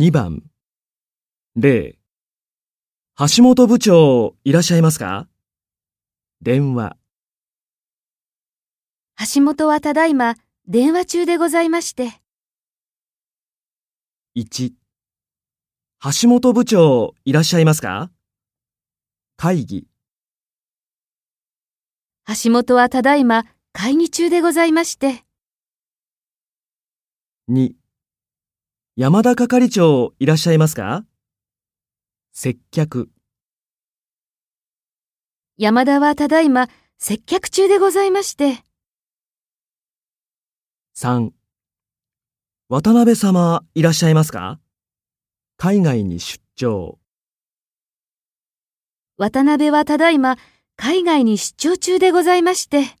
2番。0橋本部長いらっしゃいますか？電話。橋本はただいま電話中でございまして。1橋本部長いらっしゃいますか？会議。橋本はただいま会議中でございまして。2山田係長いらっしゃいますか？接客。山田はただいま接客中でございまして。3渡辺様いらっしゃいますか？海外に出張。渡辺はただいま海外に出張中でございまして。